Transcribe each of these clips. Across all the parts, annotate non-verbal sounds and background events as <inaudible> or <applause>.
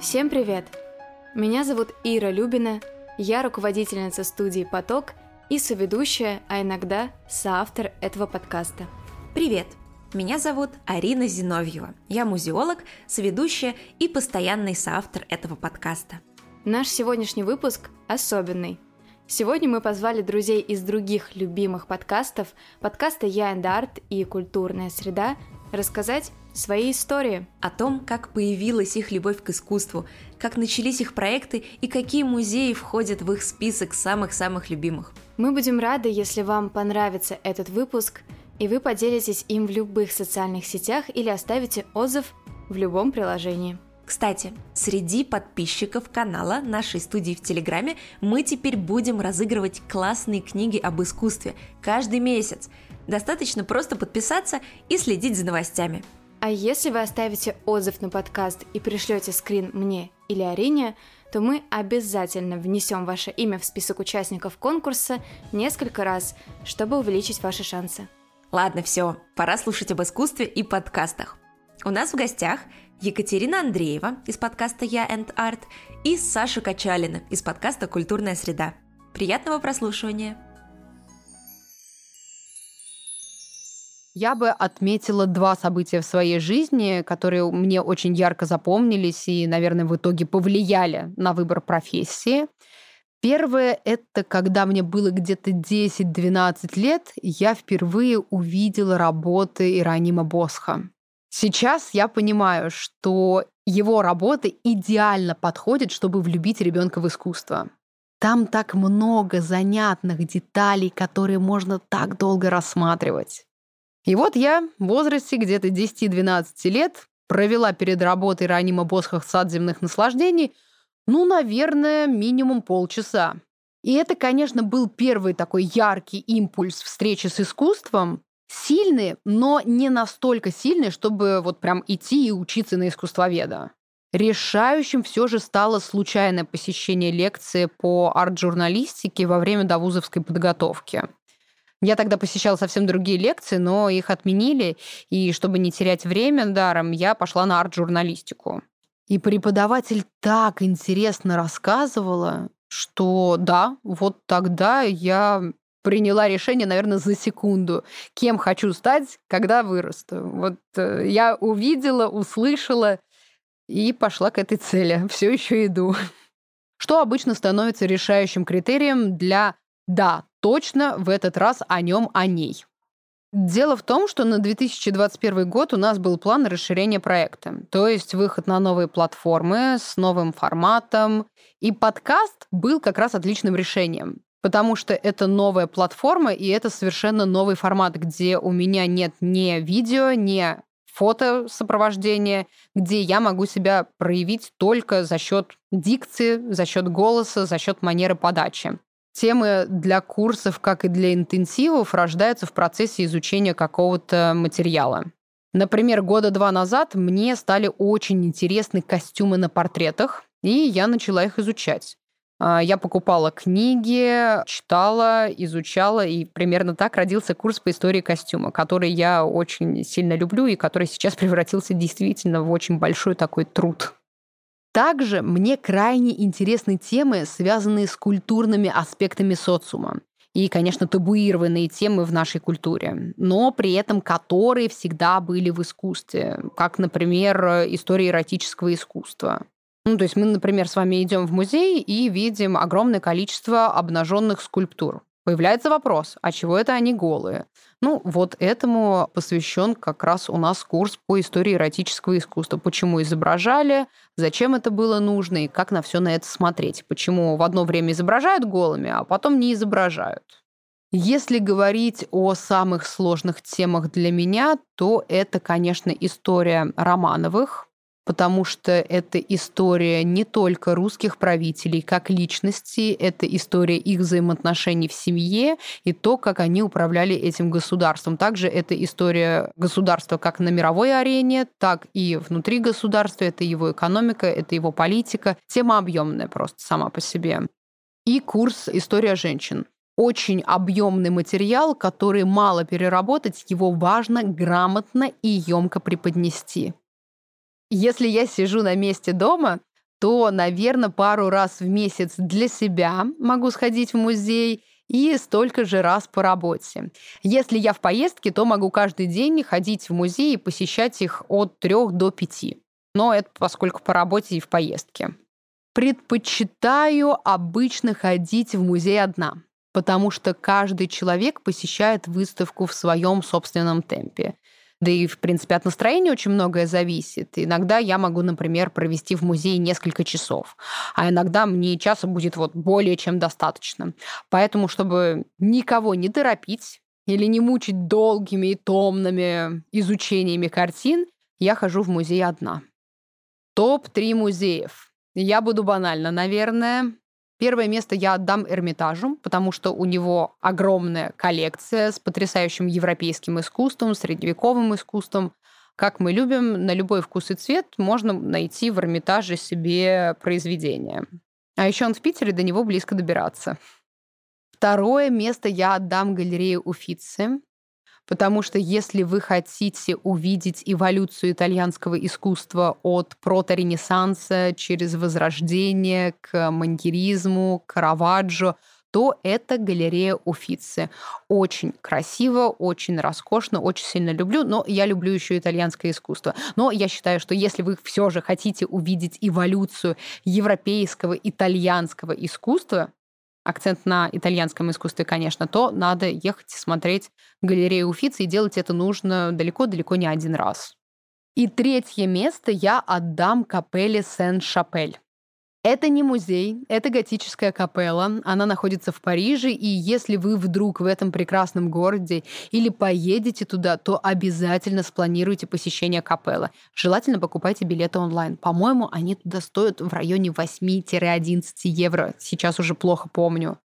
Всем привет! Меня зовут Ира Любина, я руководительница студии «Поток» и соведущая, а иногда соавтор этого подкаста. Привет! Меня зовут Арина Зиновьева. Я музеолог, соведущая и постоянный соавтор этого подкаста. Наш сегодняшний выпуск особенный. Сегодня мы позвали друзей из других любимых подкастов, подкаста «Я and Art» и «Культурная среда», рассказать свои истории. О том, как появилась их любовь к искусству, как начались их проекты и какие музеи входят в их список самых-самых любимых. Мы будем рады, если вам понравится этот выпуск, и вы поделитесь им в любых социальных сетях или оставите отзыв в любом приложении. Кстати, среди подписчиков канала нашей студии в Телеграме мы теперь будем разыгрывать классные книги об искусстве каждый месяц. Достаточно просто подписаться и следить за новостями. А если вы оставите отзыв на подкаст и пришлете скрин мне или Арине, то мы обязательно внесем ваше имя в список участников конкурса несколько раз, чтобы увеличить ваши шансы. Ладно, все, пора слушать об искусстве и подкастах. У нас в гостях Екатерина Андреева из подкаста «Я and Art» и Саша Качалина из подкаста «Культурная среда». Приятного прослушивания! Я бы отметила два события в своей жизни, которые мне очень ярко запомнились и, наверное, в итоге повлияли на выбор профессии. Первое — это когда мне было где-то 10-12 лет, я впервые увидела работы Иронима Босха. Сейчас я понимаю, что его работы идеально подходят, чтобы влюбить ребенка в искусство. Там так много занятных деталей, которые можно так долго рассматривать. И вот я в возрасте где-то 10-12 лет провела перед работой Ранима Босхах сад земных наслаждений, ну, наверное, минимум полчаса. И это, конечно, был первый такой яркий импульс встречи с искусством, сильный, но не настолько сильный, чтобы вот прям идти и учиться на искусствоведа. Решающим все же стало случайное посещение лекции по арт-журналистике во время довузовской подготовки. Я тогда посещала совсем другие лекции, но их отменили, и чтобы не терять время даром, я пошла на арт-журналистику. И преподаватель так интересно рассказывала, что да, вот тогда я приняла решение, наверное, за секунду, кем хочу стать, когда вырасту. Вот э, я увидела, услышала и пошла к этой цели. <laughs> Все еще иду. Что обычно становится решающим критерием для «да, точно в этот раз о нем, о ней. Дело в том, что на 2021 год у нас был план расширения проекта, то есть выход на новые платформы с новым форматом. И подкаст был как раз отличным решением, потому что это новая платформа, и это совершенно новый формат, где у меня нет ни видео, ни фото сопровождения, где я могу себя проявить только за счет дикции, за счет голоса, за счет манеры подачи. Темы для курсов, как и для интенсивов, рождаются в процессе изучения какого-то материала. Например, года два назад мне стали очень интересны костюмы на портретах, и я начала их изучать. А, я покупала книги, читала, изучала, и примерно так родился курс по истории костюма, который я очень сильно люблю и который сейчас превратился действительно в очень большой такой труд. Также мне крайне интересны темы, связанные с культурными аспектами социума. И, конечно, табуированные темы в нашей культуре, но при этом которые всегда были в искусстве, как, например, история эротического искусства. Ну, то есть мы, например, с вами идем в музей и видим огромное количество обнаженных скульптур. Появляется вопрос, а чего это они голые? Ну, вот этому посвящен как раз у нас курс по истории эротического искусства. Почему изображали, зачем это было нужно и как на все на это смотреть. Почему в одно время изображают голыми, а потом не изображают. Если говорить о самых сложных темах для меня, то это, конечно, история Романовых, потому что это история не только русских правителей как личностей, это история их взаимоотношений в семье и то, как они управляли этим государством. Также это история государства как на мировой арене, так и внутри государства, это его экономика, это его политика. Тема объемная просто сама по себе. И курс «История женщин» очень объемный материал, который мало переработать, его важно грамотно и емко преподнести. Если я сижу на месте дома, то, наверное, пару раз в месяц для себя могу сходить в музей и столько же раз по работе. Если я в поездке, то могу каждый день ходить в музей и посещать их от трех до пяти. Но это поскольку по работе и в поездке. Предпочитаю обычно ходить в музей одна, потому что каждый человек посещает выставку в своем собственном темпе. Да и, в принципе, от настроения очень многое зависит. Иногда я могу, например, провести в музее несколько часов, а иногда мне часа будет вот более чем достаточно. Поэтому, чтобы никого не торопить или не мучить долгими и томными изучениями картин, я хожу в музей одна. Топ-3 музеев. Я буду банально, наверное. Первое место я отдам Эрмитажу, потому что у него огромная коллекция с потрясающим европейским искусством, средневековым искусством. Как мы любим, на любой вкус и цвет можно найти в Эрмитаже себе произведение. А еще он в Питере, до него близко добираться. Второе место я отдам галерее Уфицы. Потому что если вы хотите увидеть эволюцию итальянского искусства от проторенессанса через Возрождение к маньеризму, Караваджо, то это галерея Уфицы. Очень красиво, очень роскошно, очень сильно люблю, но я люблю еще итальянское искусство. Но я считаю, что если вы все же хотите увидеть эволюцию европейского, итальянского искусства, акцент на итальянском искусстве, конечно, то надо ехать смотреть галерею Уфицы, и делать это нужно далеко-далеко не один раз. И третье место я отдам капелле Сен-Шапель. Это не музей, это готическая капелла. Она находится в Париже, и если вы вдруг в этом прекрасном городе или поедете туда, то обязательно спланируйте посещение капеллы. Желательно покупайте билеты онлайн. По-моему, они туда стоят в районе 8-11 евро. Сейчас уже плохо помню.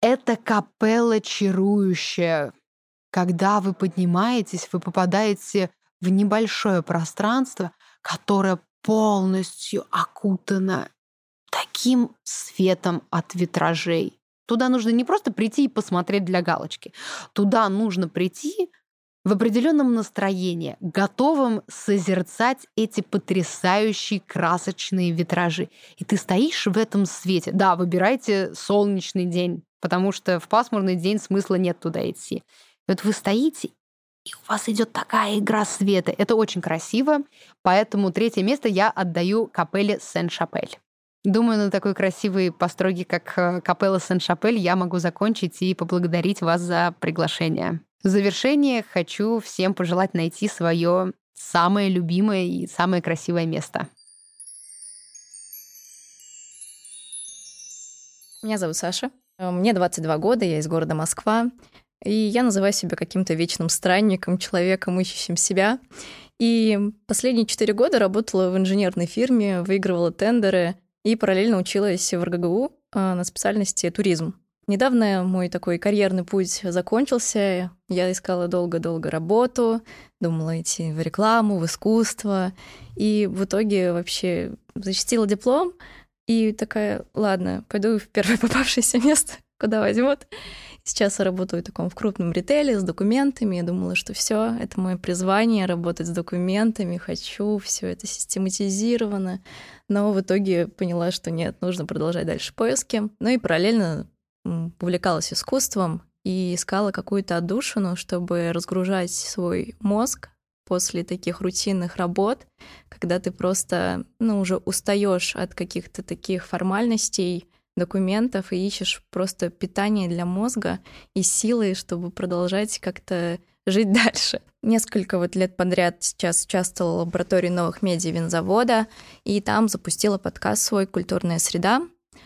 Это капелла чарующая. Когда вы поднимаетесь, вы попадаете в небольшое пространство, которое полностью окутано таким светом от витражей. Туда нужно не просто прийти и посмотреть для галочки. Туда нужно прийти в определенном настроении, готовым созерцать эти потрясающие красочные витражи. И ты стоишь в этом свете. Да, выбирайте солнечный день, потому что в пасмурный день смысла нет туда идти. И вот вы стоите, и у вас идет такая игра света. Это очень красиво, поэтому третье место я отдаю капелле Сен-Шапель. Думаю, на такой красивой построге, как э, Капелла Сен-Шапель, я могу закончить и поблагодарить вас за приглашение. В завершение хочу всем пожелать найти свое самое любимое и самое красивое место. Меня зовут Саша. Э, мне 22 года, я из города Москва. И я называю себя каким-то вечным странником, человеком, ищущим себя. И последние четыре года работала в инженерной фирме, выигрывала тендеры, и параллельно училась в РГГУ а, на специальности туризм. Недавно мой такой карьерный путь закончился. Я искала долго-долго работу, думала идти в рекламу, в искусство. И в итоге вообще защитила диплом. И такая, ладно, пойду в первое попавшееся <laughs> место, куда возьмут. Сейчас я работаю в таком в крупном ритейле с документами. Я думала, что все, это мое призвание работать с документами, хочу, все это систематизировано. Но в итоге поняла, что нет, нужно продолжать дальше поиски. Ну и параллельно увлекалась искусством и искала какую-то отдушину, чтобы разгружать свой мозг после таких рутинных работ, когда ты просто, ну, уже устаешь от каких-то таких формальностей, документов и ищешь просто питание для мозга и силы, чтобы продолжать как-то жить <laughs> дальше. Несколько вот лет подряд сейчас участвовала в лаборатории новых медиа винзавода, и там запустила подкаст свой «Культурная среда»,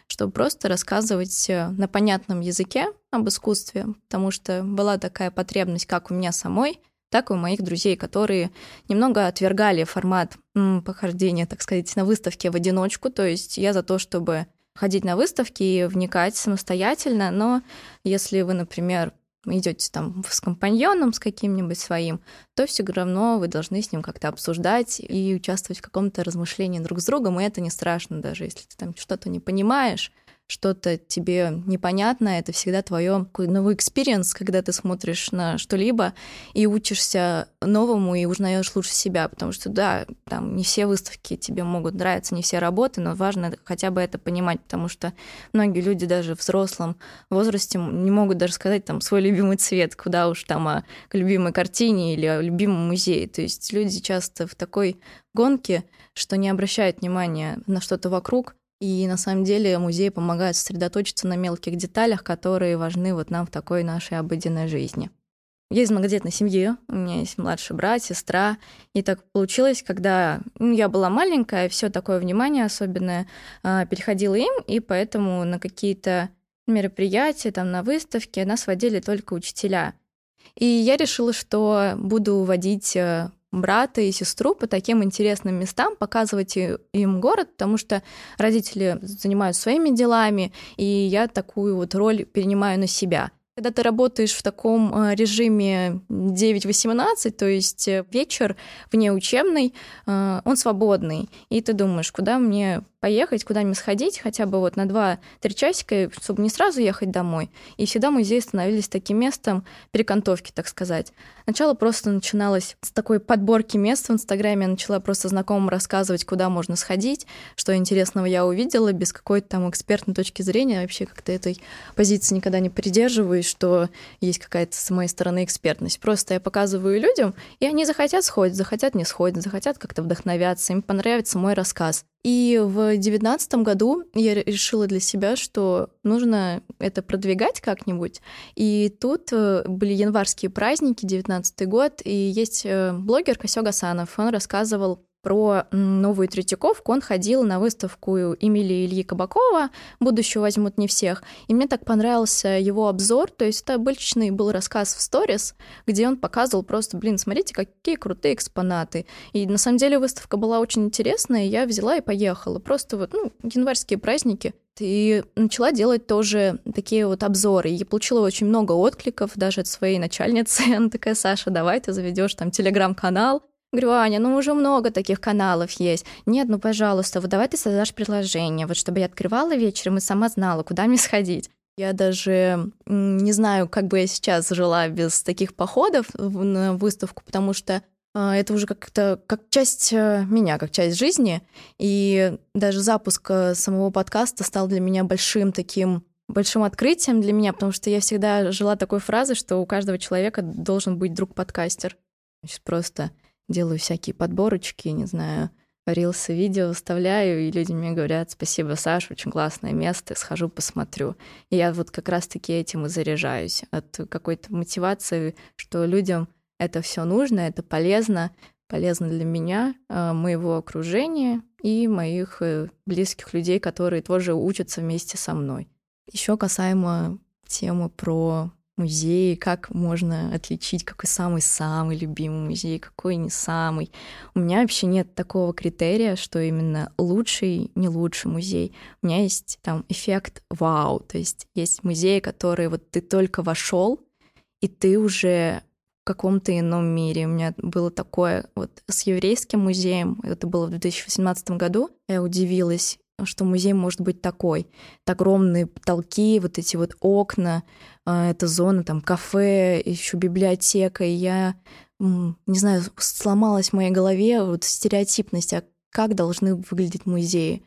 чтобы просто рассказывать э, на понятном языке об искусстве, потому что была такая потребность как у меня самой, так и у моих друзей, которые немного отвергали формат м, похождения, так сказать, на выставке в одиночку. То есть я за то, чтобы ходить на выставки и вникать самостоятельно, но если вы, например, идете там с компаньоном, с каким-нибудь своим, то все равно вы должны с ним как-то обсуждать и участвовать в каком-то размышлении друг с другом, и это не страшно даже, если ты там что-то не понимаешь, что-то тебе непонятно, это всегда твое новый experience, когда ты смотришь на что-либо и учишься новому и узнаешь лучше себя, потому что да, там не все выставки тебе могут нравиться, не все работы, но важно хотя бы это понимать, потому что многие люди даже в взрослом возрасте не могут даже сказать там свой любимый цвет, куда уж там о любимой картине или о любимом музее. То есть люди часто в такой гонке, что не обращают внимания на что-то вокруг, и на самом деле музей помогает сосредоточиться на мелких деталях, которые важны вот нам в такой нашей обыденной жизни. Я из многодетной семьи, у меня есть младший брат, сестра. И так получилось, когда ну, я была маленькая, все такое внимание особенное а, переходило им, и поэтому на какие-то мероприятия, там, на выставке нас водили только учителя. И я решила, что буду водить э, брата и сестру по таким интересным местам, показывать им город, потому что родители занимаются своими делами, и я такую вот роль перенимаю на себя. Когда ты работаешь в таком э, режиме 9-18, то есть э, вечер вне учебный, он свободный, и ты думаешь, куда мне поехать, куда-нибудь сходить, хотя бы вот на 2-3 часика, чтобы не сразу ехать домой. И всегда музеи становились таким местом перекантовки, так сказать. Начало просто начиналось с такой подборки мест в Инстаграме. Я начала просто знакомым рассказывать, куда можно сходить, что интересного я увидела, без какой-то там экспертной точки зрения. Вообще как-то этой позиции никогда не придерживаюсь, что есть какая-то с моей стороны экспертность. Просто я показываю людям, и они захотят сходить, захотят не сходить, захотят как-то вдохновяться, им понравится мой рассказ. И в девятнадцатом году я решила для себя, что нужно это продвигать как-нибудь. И тут э, были январские праздники, девятнадцатый год, и есть э, блогер Косё Гасанов. Он рассказывал про новую Третьяковку. Он ходил на выставку Эмилии Ильи Кабакова «Будущего возьмут не всех». И мне так понравился его обзор. То есть это обычный был рассказ в сторис, где он показывал просто, блин, смотрите, какие крутые экспонаты. И на самом деле выставка была очень интересная, и я взяла и поехала. Просто вот, ну, январские праздники. И начала делать тоже такие вот обзоры. И получила очень много откликов даже от своей начальницы. <laughs> Она такая, Саша, давай ты заведешь там телеграм-канал, Говорю, Аня, ну уже много таких каналов есть. Нет, ну пожалуйста, вот давай ты создашь приложение, вот чтобы я открывала вечером и сама знала, куда мне сходить. Я даже не знаю, как бы я сейчас жила без таких походов на выставку, потому что а, это уже как-то как часть э, меня, как часть жизни. И даже запуск э, самого подкаста стал для меня большим таким большим открытием для меня, потому что я всегда жила такой фразой, что у каждого человека должен быть друг-подкастер. Значит, просто делаю всякие подборочки, не знаю, рилсы, видео выставляю, и люди мне говорят, спасибо, Саша, очень классное место, схожу, посмотрю. И я вот как раз-таки этим и заряжаюсь, от какой-то мотивации, что людям это все нужно, это полезно, полезно для меня, а, моего окружения и моих э, близких людей, которые тоже учатся вместе со мной. Еще касаемо темы про музеи, как можно отличить, какой самый-самый любимый музей, какой не самый. У меня вообще нет такого критерия, что именно лучший, не лучший музей. У меня есть там эффект вау, то есть есть музеи, которые вот ты только вошел, и ты уже в каком-то ином мире. У меня было такое вот с еврейским музеем, это было в 2018 году, я удивилась, что музей может быть такой. Это огромные потолки, вот эти вот окна, а, эта зона, там, кафе, еще библиотека. И я, не знаю, сломалась в моей голове вот стереотипность, а как должны выглядеть музеи.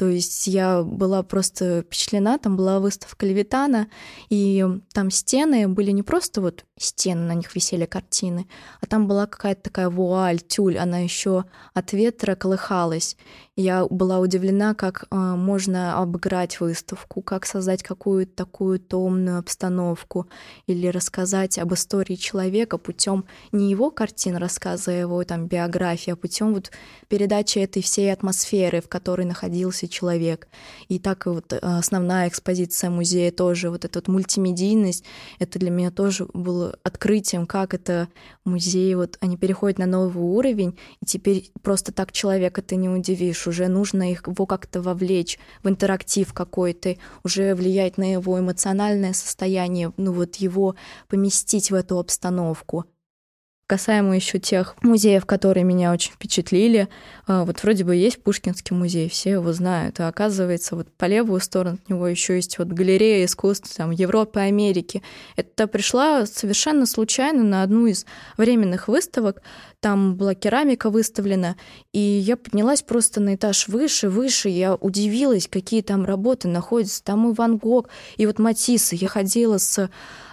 То есть я была просто впечатлена, там была выставка Левитана, и там стены были не просто вот стены, на них висели картины, а там была какая-то такая вуаль, тюль, она еще от ветра колыхалась. Я была удивлена, как э, можно обыграть выставку, как создать какую-то такую томную обстановку или рассказать об истории человека путем не его картин, рассказа его там биографии, а путем вот передачи этой всей атмосферы, в которой находился человек. И так вот э, основная экспозиция музея тоже, вот эта вот мультимедийность, это для меня тоже было открытием, как это музей, вот они переходят на новый уровень, и теперь просто так человека ты не удивишь, уже нужно их, его как-то вовлечь в интерактив какой-то, уже влиять на его эмоциональное состояние, ну вот его поместить в эту обстановку. Касаемо еще тех музеев, которые меня очень впечатлили, а, вот вроде бы есть Пушкинский музей, все его знают, а оказывается вот по левую сторону от него еще есть вот галерея искусств там, Европы, Америки. Это пришла совершенно случайно на одну из временных выставок, там была керамика выставлена, и я поднялась просто на этаж выше, выше, я удивилась, какие там работы находятся, там и Ван Гог, и вот Матиссы. Я ходила с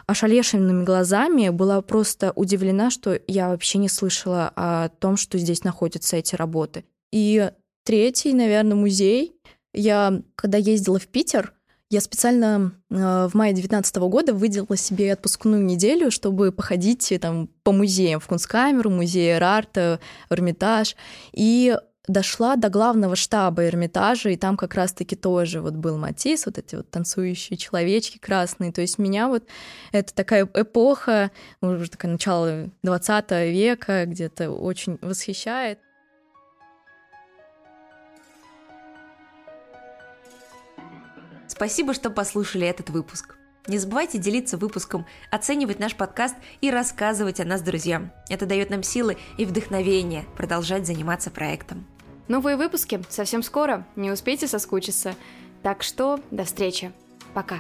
ошалевшими глазами, была просто удивлена, что я вообще не слышала о том, что здесь находятся эти работы. И третий, наверное, музей. Я, когда ездила в Питер, я специально э, в мае 2019 года выделила себе отпускную неделю, чтобы походить э, там по музеям, в Кунсткамеру, музей Эрарта, Эрмитаж. И дошла до главного штаба Эрмитажа, и там как раз-таки тоже вот был Матис, вот эти вот танцующие человечки красные. То есть меня вот это такая эпоха, уже такое начало 20 века, где-то очень восхищает. Спасибо, что послушали этот выпуск. Не забывайте делиться выпуском, оценивать наш подкаст и рассказывать о нас друзьям. Это дает нам силы и вдохновение продолжать заниматься проектом. Новые выпуски совсем скоро, не успейте соскучиться. Так что до встречи. Пока.